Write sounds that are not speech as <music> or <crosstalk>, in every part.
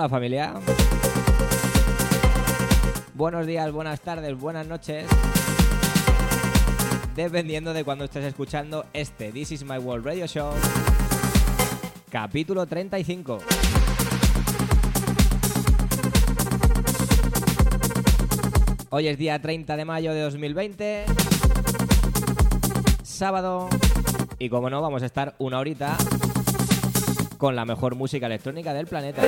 Hola familia. Buenos días, buenas tardes, buenas noches. Dependiendo de cuando estés escuchando este This is My World Radio Show. Capítulo 35. Hoy es día 30 de mayo de 2020. Sábado. Y como no, vamos a estar una horita con la mejor música electrónica del planeta.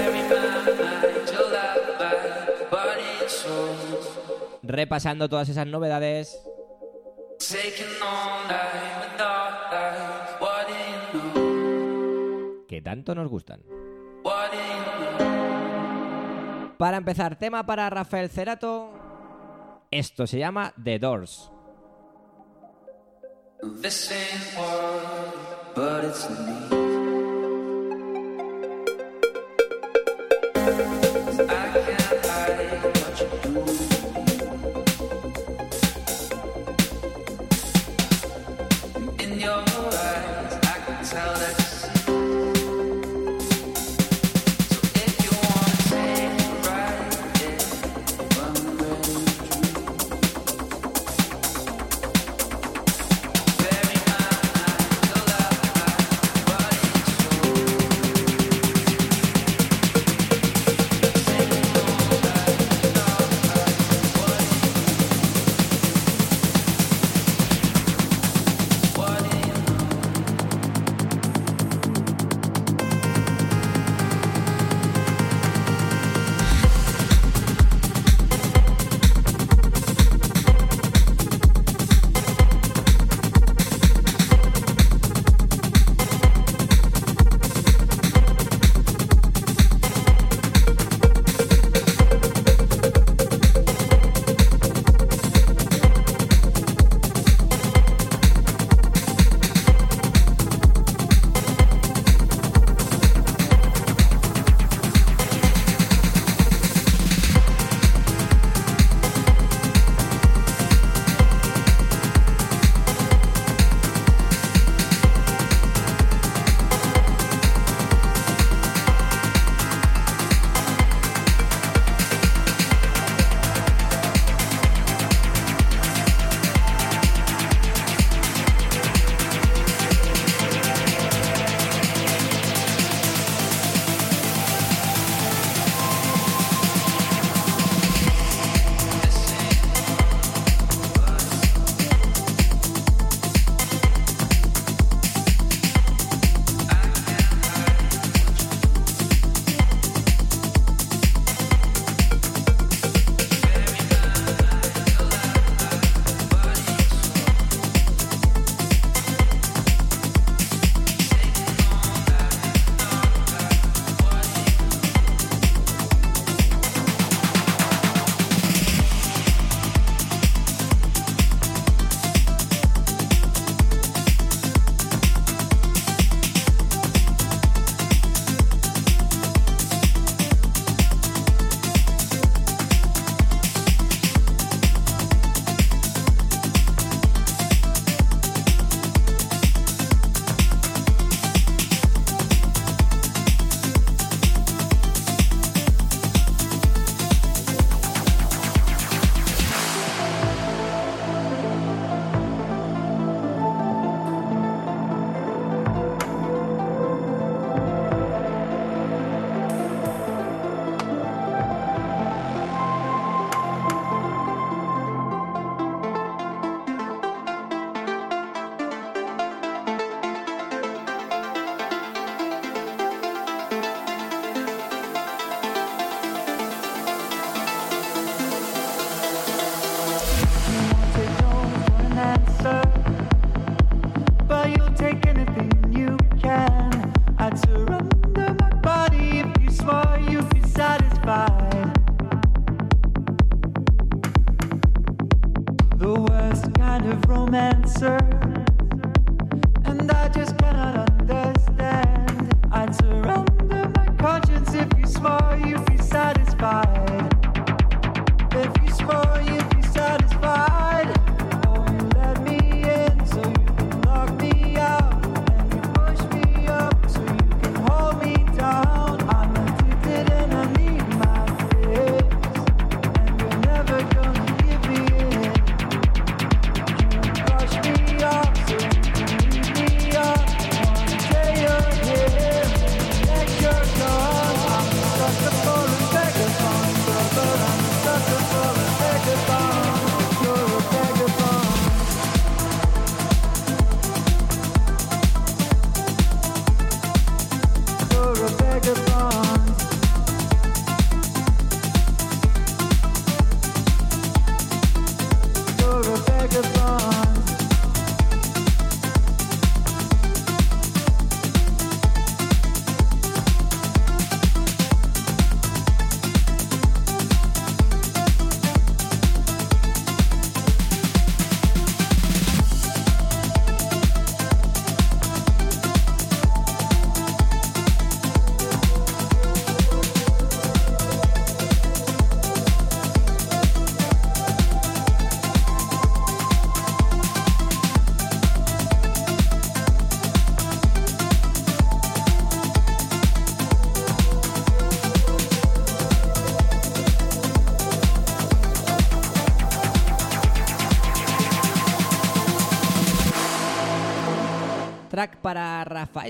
Repasando todas esas novedades. Que tanto nos gustan. Para empezar, tema para Rafael Cerato. Esto se llama The Doors. But it's. thank <laughs> you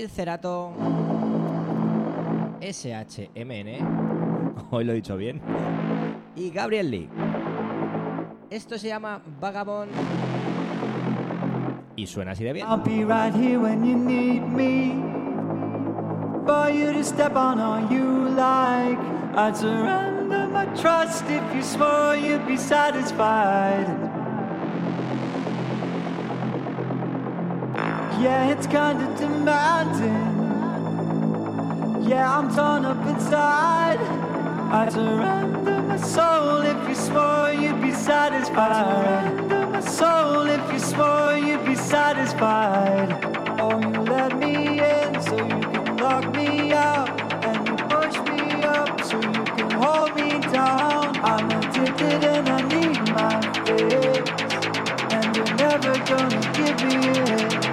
Rafael Cerato. SHMN. <laughs> Hoy lo he dicho bien. Y Gabriel Lee. Esto se llama Vagabond. Y suena así de bien. I'll be right here when you need me. For you to step on all you like. I'd surrender my trust if you swore you'd be satisfied. Yeah, it's kinda demanding. Yeah, I'm torn up inside. I'd surrender my soul if you swore you'd be satisfied. I Surrender my soul if you swore you'd be satisfied. Oh, you let me in so you can lock me out. And you push me up so you can hold me down. I'm addicted and I need my fix. And you're never gonna give me it.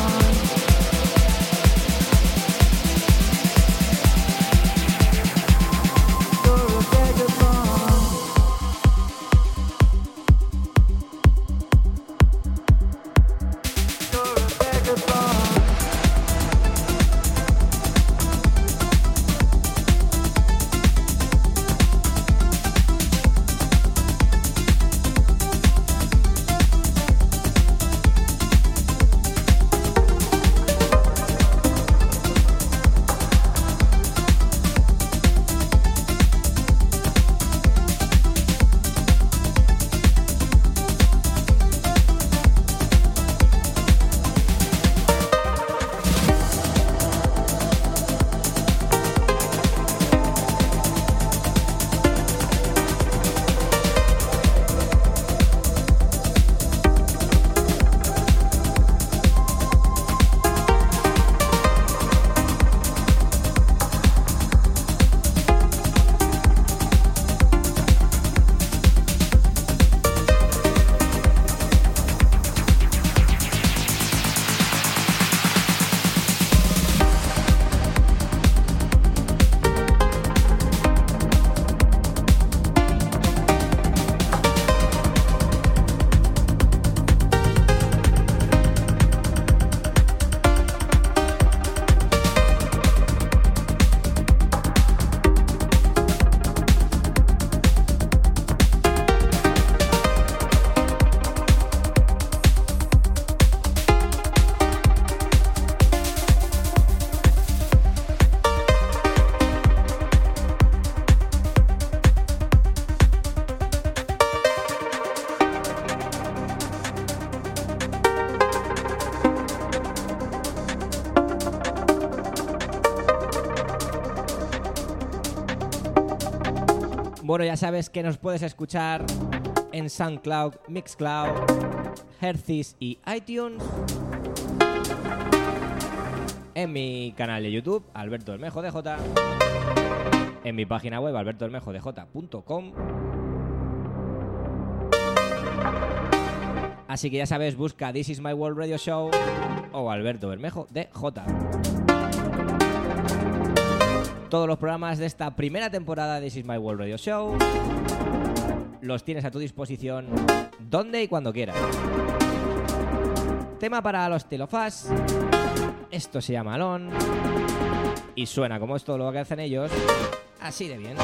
Ya sabes que nos puedes escuchar en SoundCloud, Mixcloud, Hercis y iTunes. En mi canal de YouTube, Alberto Bermejo DJ. En mi página web, albertobermejodj.com. Así que ya sabes, busca This is My World Radio Show o Alberto Bermejo DJ. Todos los programas de esta primera temporada de This is My World Radio Show los tienes a tu disposición donde y cuando quieras. Tema para los telofás. Esto se llama Alon. Y suena como es todo lo que hacen ellos. Así de bien.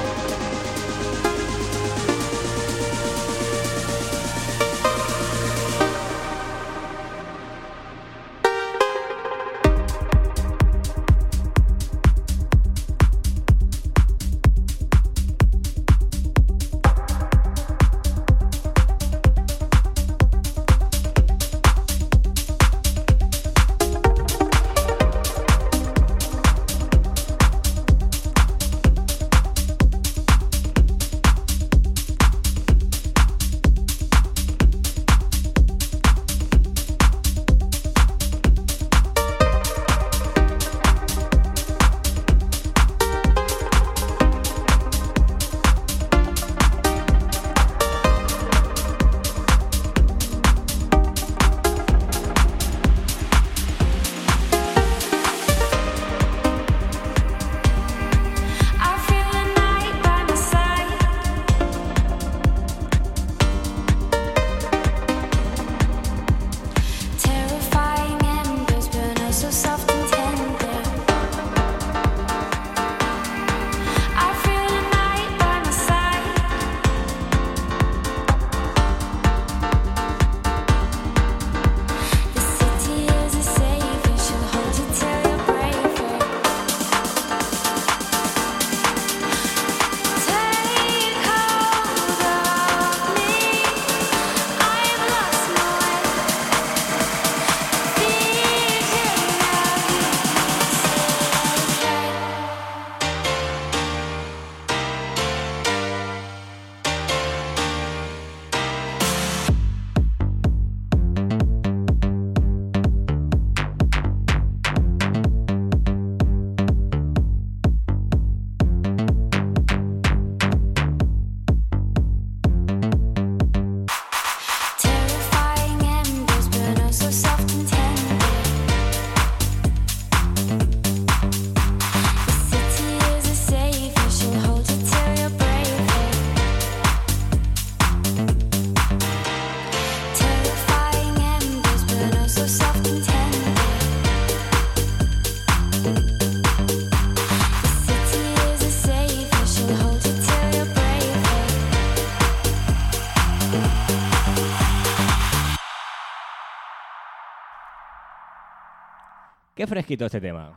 Qué fresquito este tema.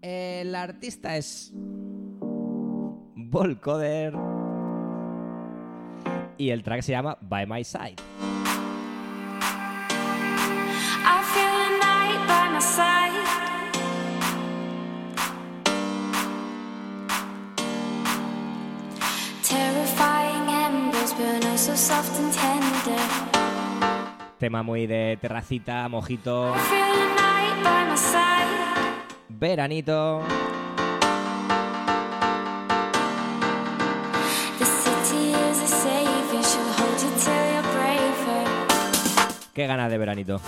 El artista es Volcoder y el track se llama By My Side. I feel the night by my side. Terrifying embers burn so soft and tender. Tema muy de terracita, mojito, veranito. Qué ganas de veranito.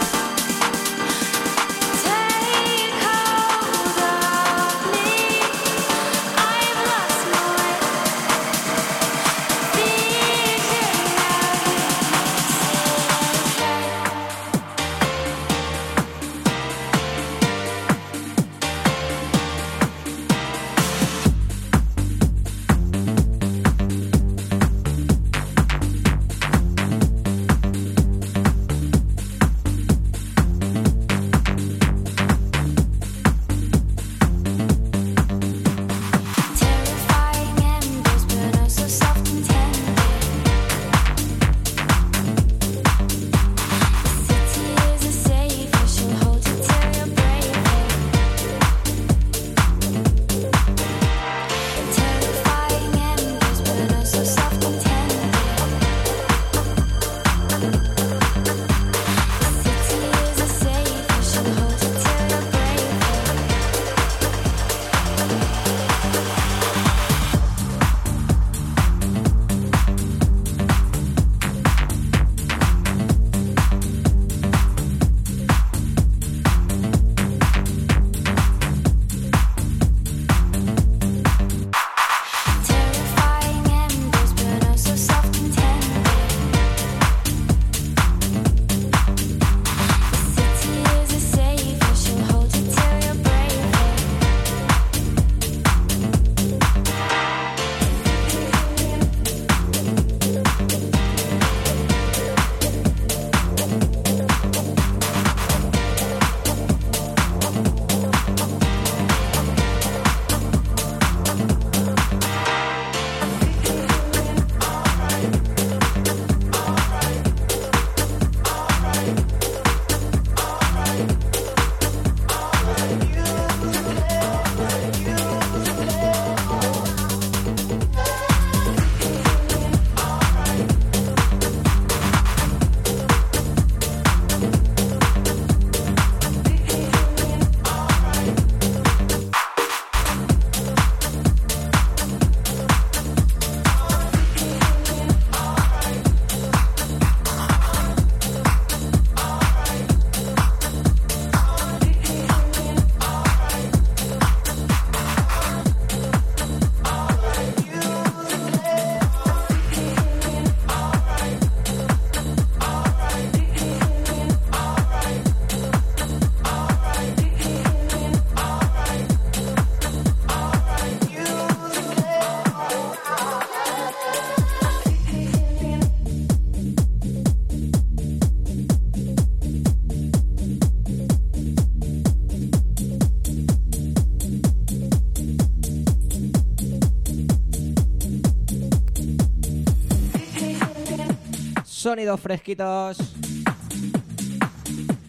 Sonidos fresquitos.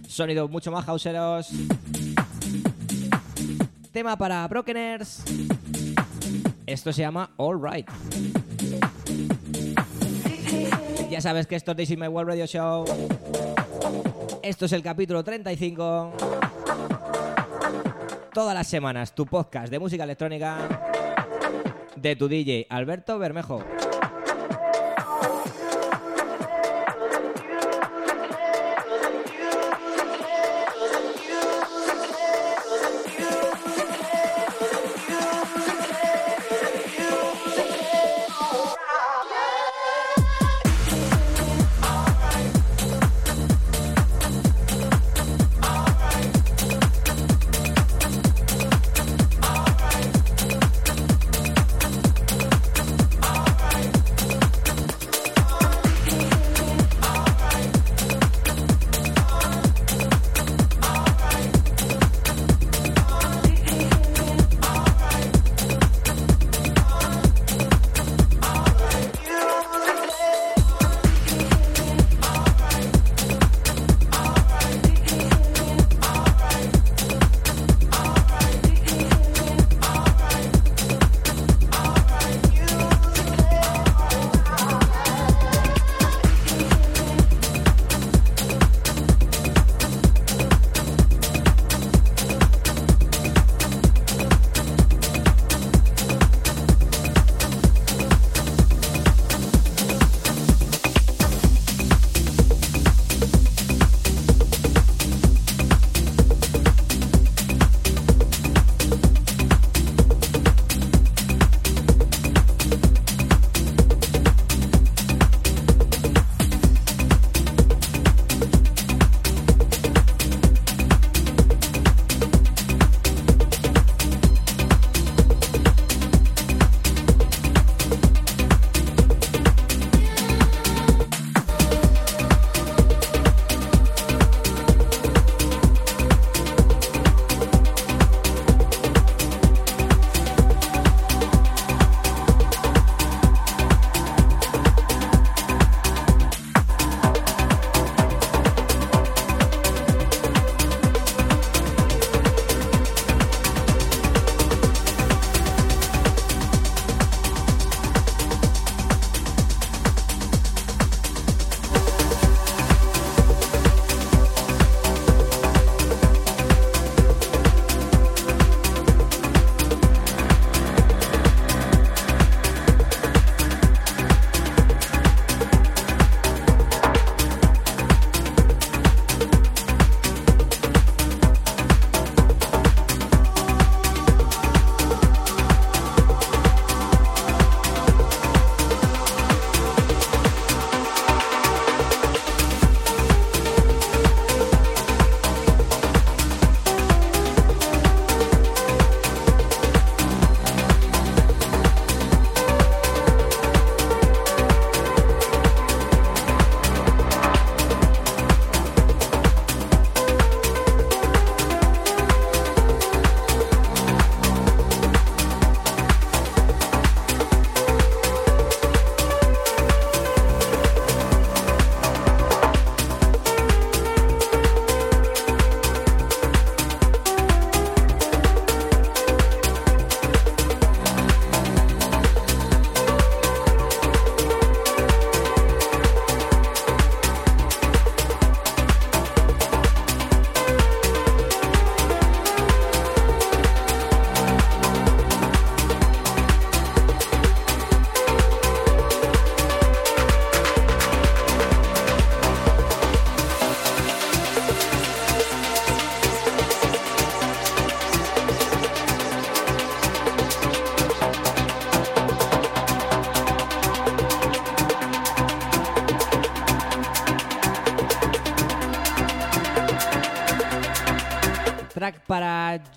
Sonidos mucho más houseeros. Tema para Brokeners. Esto se llama All Right. Ya sabes que esto es This is My World Radio Show. Esto es el capítulo 35. Todas las semanas tu podcast de música electrónica de tu DJ Alberto Bermejo.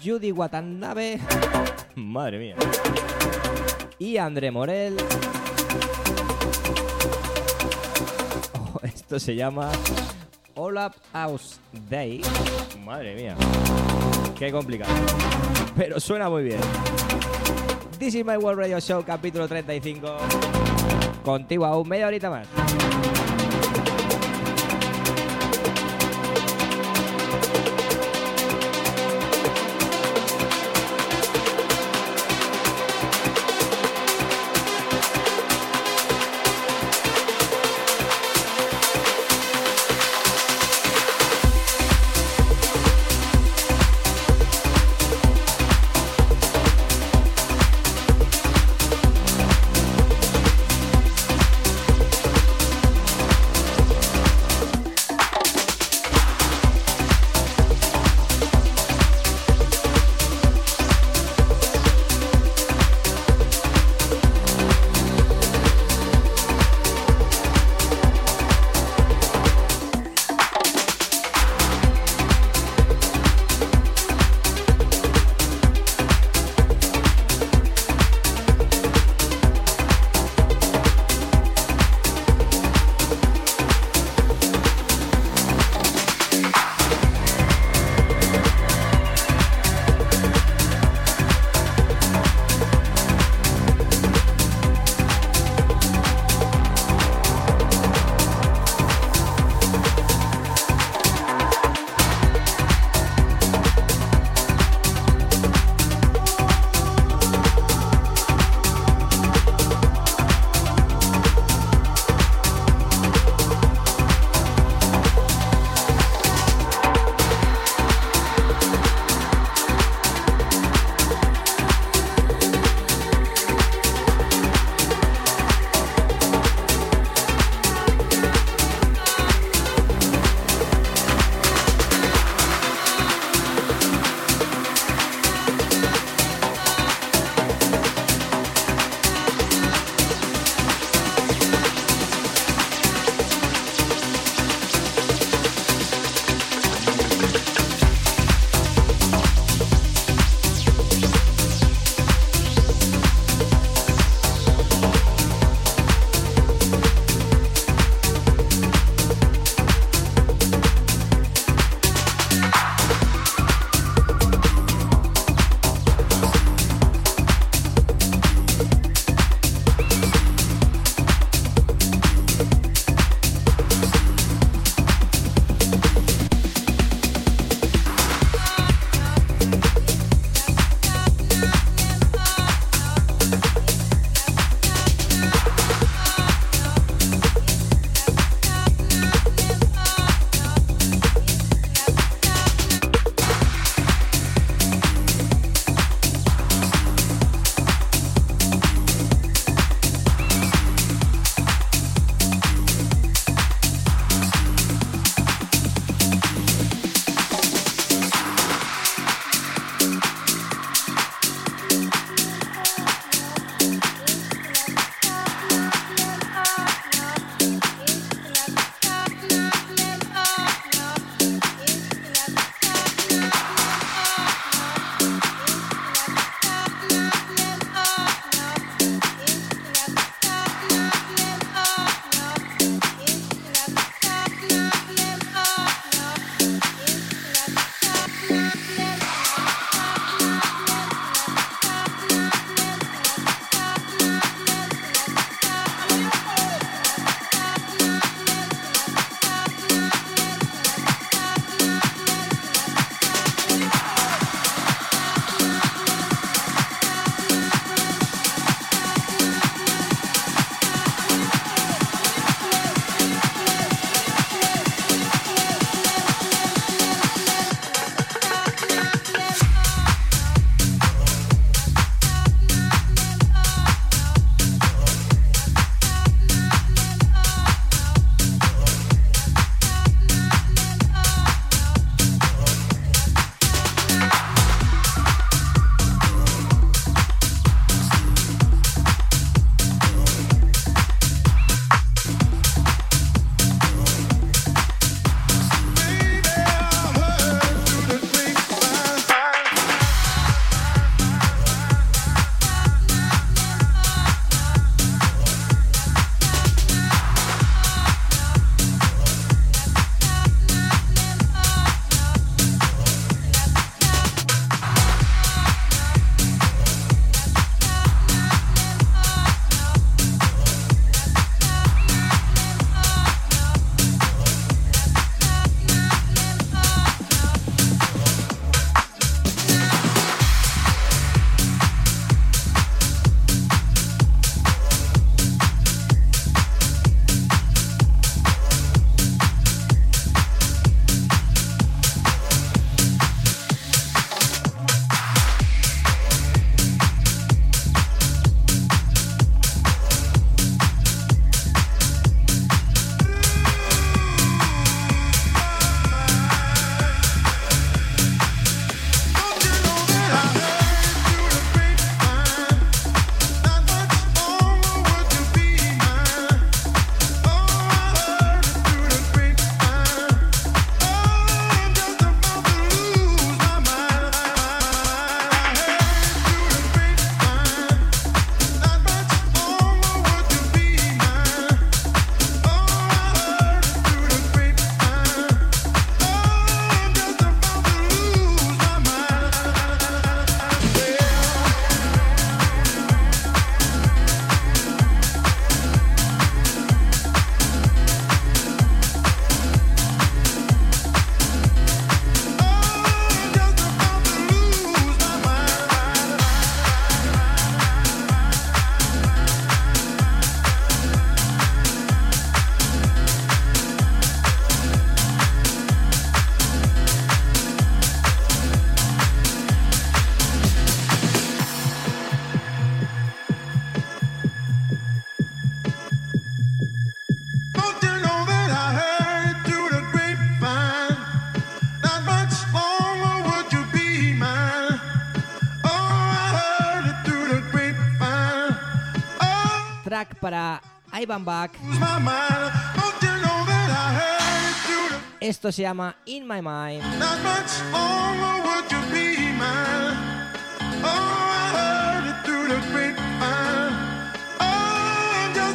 Judy Watanabe. Madre mía. Y André Morel. Oh, esto se llama All Up House Day. Madre mía. Qué complicado. Pero suena muy bien. This is my World Radio Show, capítulo 35. Contigo aún media horita más.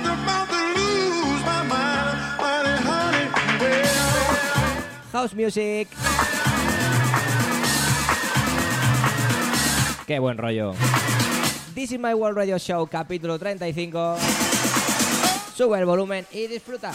About to lose my mind. Honey, honey, well. House Music. Qué buen rollo. This is my World Radio Show, capítulo 35. Sube el volumen y disfruta.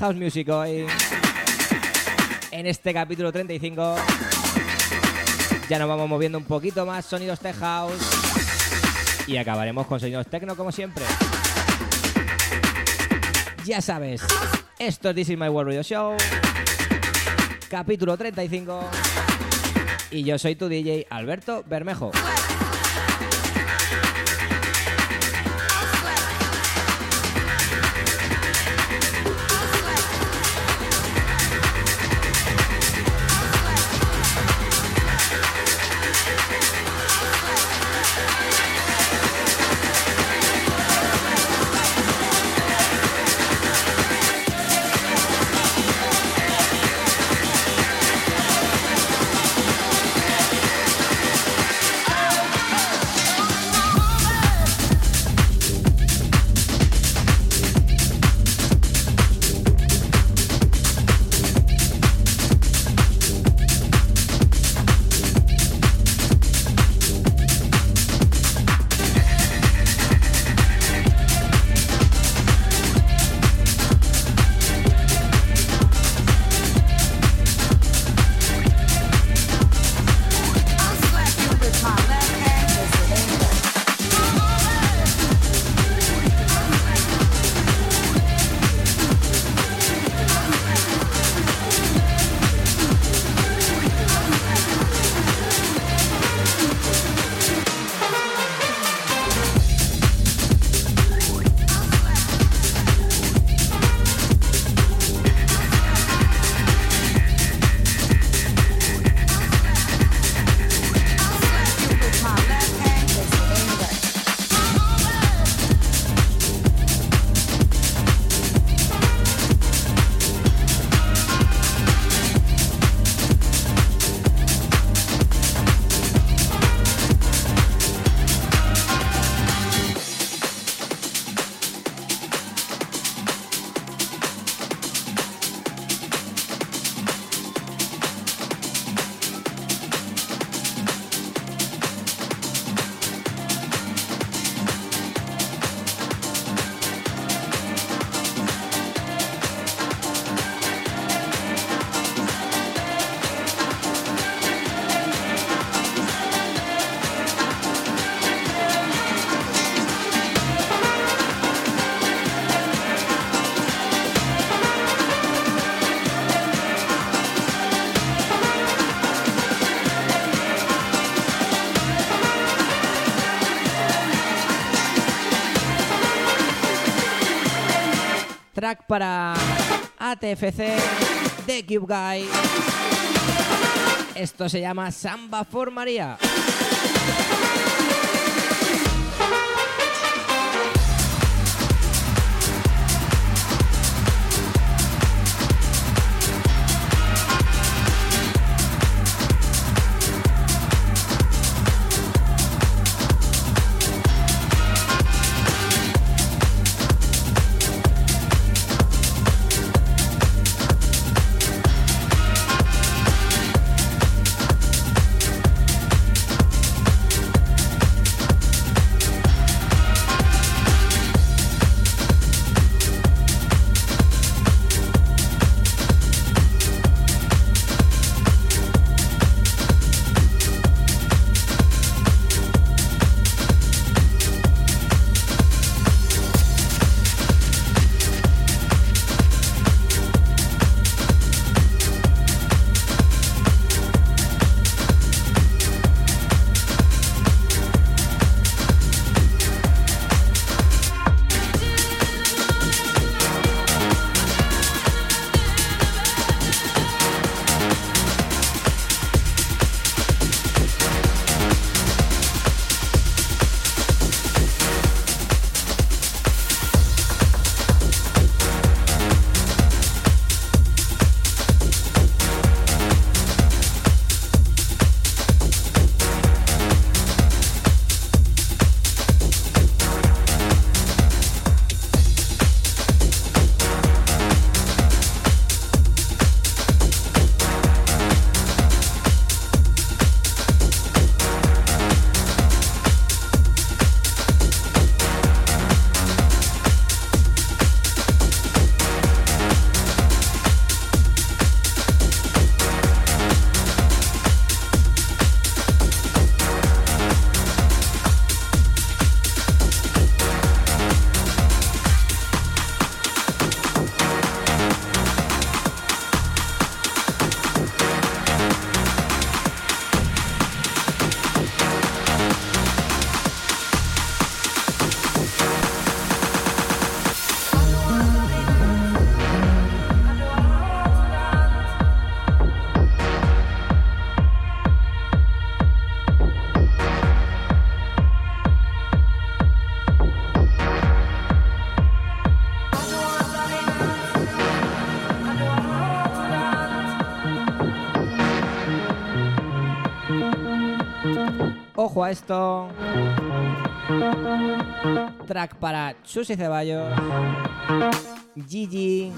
House Music hoy. En este capítulo 35 ya nos vamos moviendo un poquito más sonidos tech house y acabaremos con sonidos techno como siempre. Ya sabes, esto es This is My World Radio Show, capítulo 35 y yo soy tu DJ Alberto Bermejo. Para ATFC de Cube Guy. Esto se llama Samba for María. Esto. Track para y Ceballos, Gigi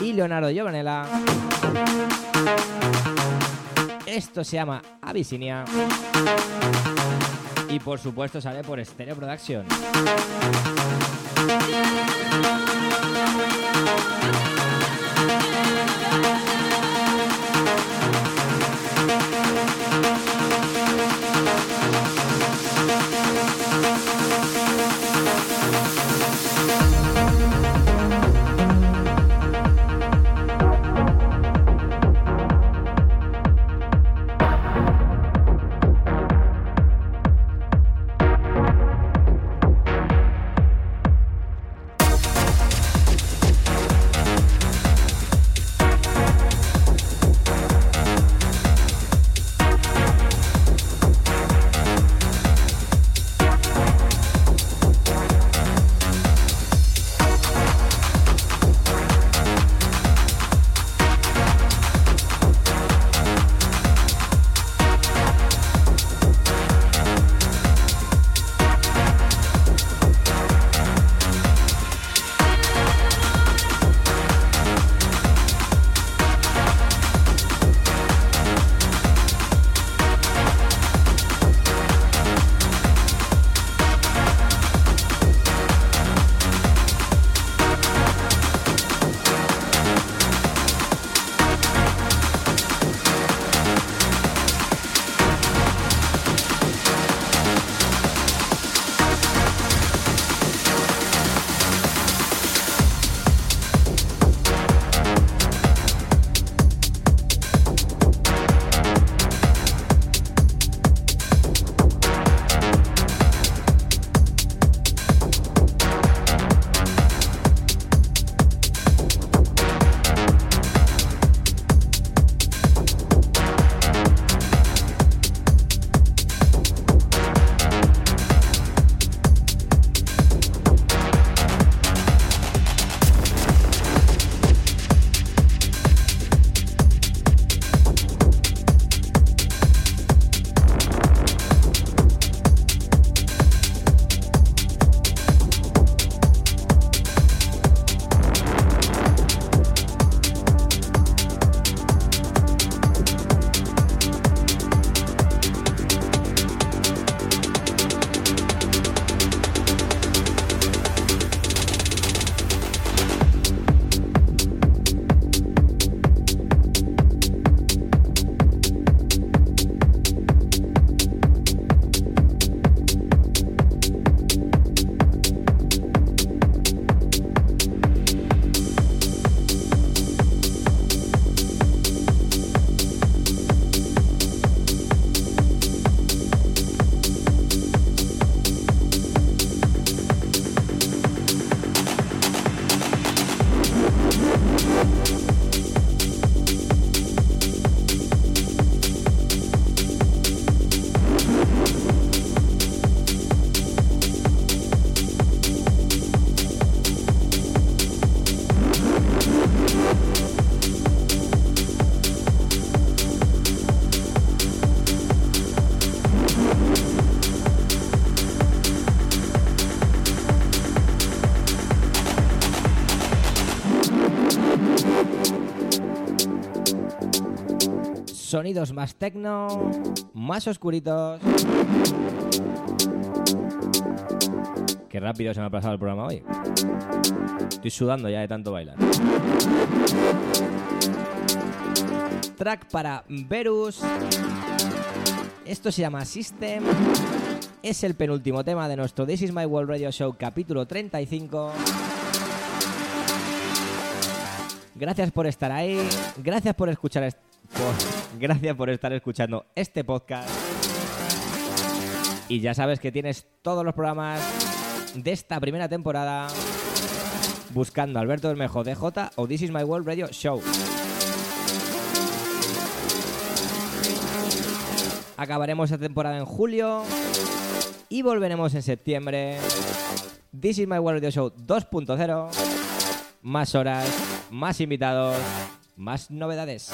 y Leonardo Giovanella. Esto se llama Abisinia. Y por supuesto sale por Stereo Production. Sonidos más tecno, más oscuritos. Qué rápido se me ha pasado el programa hoy. Estoy sudando ya de tanto bailar. Track para Verus. Esto se llama System. Es el penúltimo tema de nuestro This Is My World Radio Show capítulo 35. Gracias por estar ahí. Gracias por escuchar. est- gracias por estar escuchando este podcast. Y ya sabes que tienes todos los programas de esta primera temporada buscando Alberto Bermejo DJ o This Is My World Radio Show. Acabaremos esta temporada en julio y volveremos en septiembre. This is my World Radio Show 2.0. Más horas, más invitados, más novedades.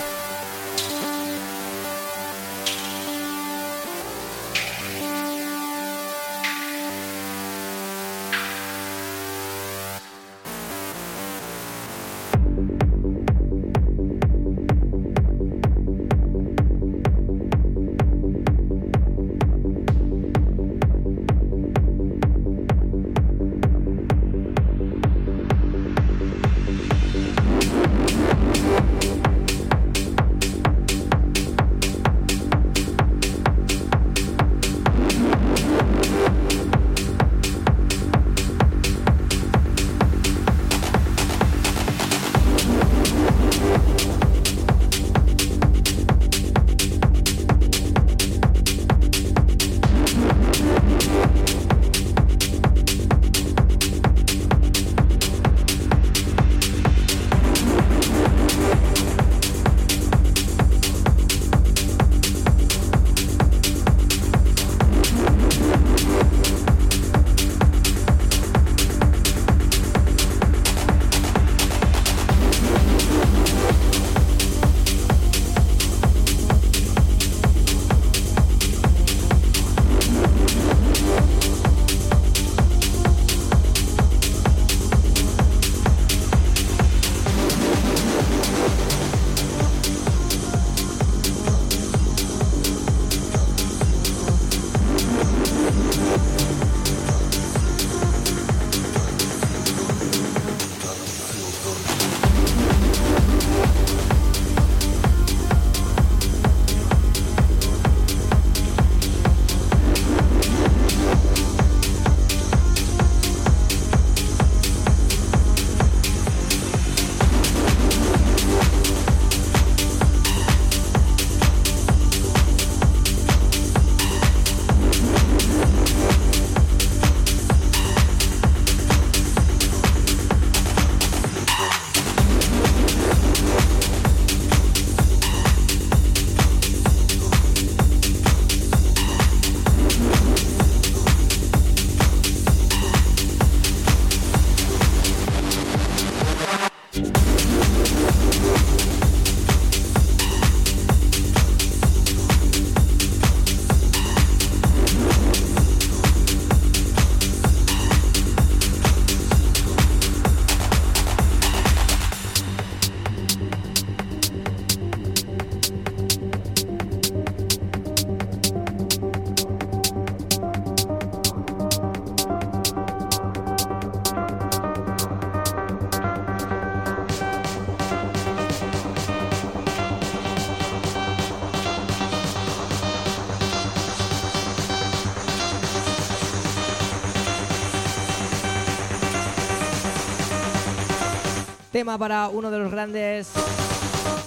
Tema para uno de los grandes,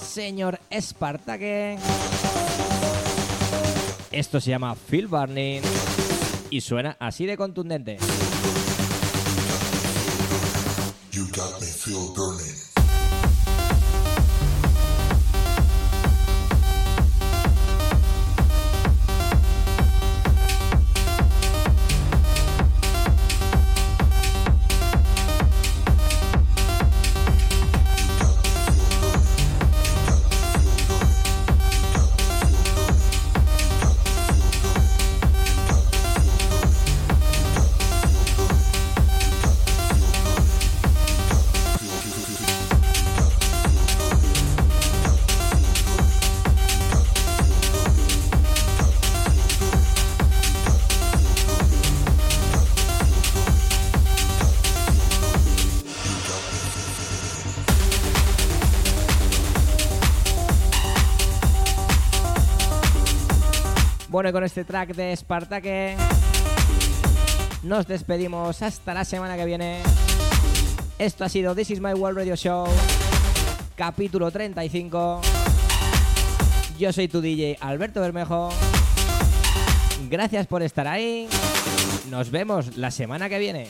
señor Espartaque. Esto se llama Phil Burning y suena así de contundente. You got me burning. Bueno, con este track de Spartake nos despedimos hasta la semana que viene. Esto ha sido This Is My World Radio Show, capítulo 35. Yo soy tu DJ Alberto Bermejo. Gracias por estar ahí. Nos vemos la semana que viene.